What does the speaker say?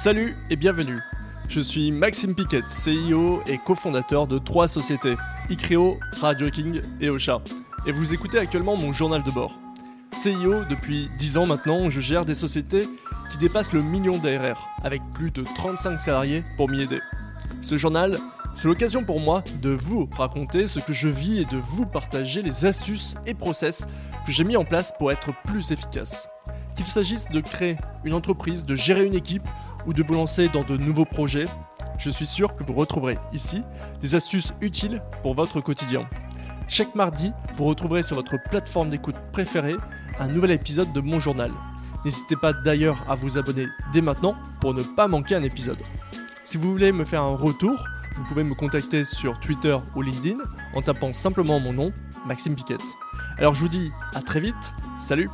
Salut et bienvenue. Je suis Maxime Piquet, CEO et cofondateur de trois sociétés, Icreo, Radio King et Ocha. Et vous écoutez actuellement mon journal de bord. CEO depuis 10 ans maintenant, je gère des sociétés qui dépassent le million d'ARR, avec plus de 35 salariés pour m'y aider. Ce journal, c'est l'occasion pour moi de vous raconter ce que je vis et de vous partager les astuces et process que j'ai mis en place pour être plus efficace. Qu'il s'agisse de créer une entreprise, de gérer une équipe ou de vous lancer dans de nouveaux projets, je suis sûr que vous retrouverez ici des astuces utiles pour votre quotidien. Chaque mardi, vous retrouverez sur votre plateforme d'écoute préférée un nouvel épisode de mon journal. N'hésitez pas d'ailleurs à vous abonner dès maintenant pour ne pas manquer un épisode. Si vous voulez me faire un retour, vous pouvez me contacter sur Twitter ou LinkedIn en tapant simplement mon nom, Maxime Piquette. Alors je vous dis à très vite, salut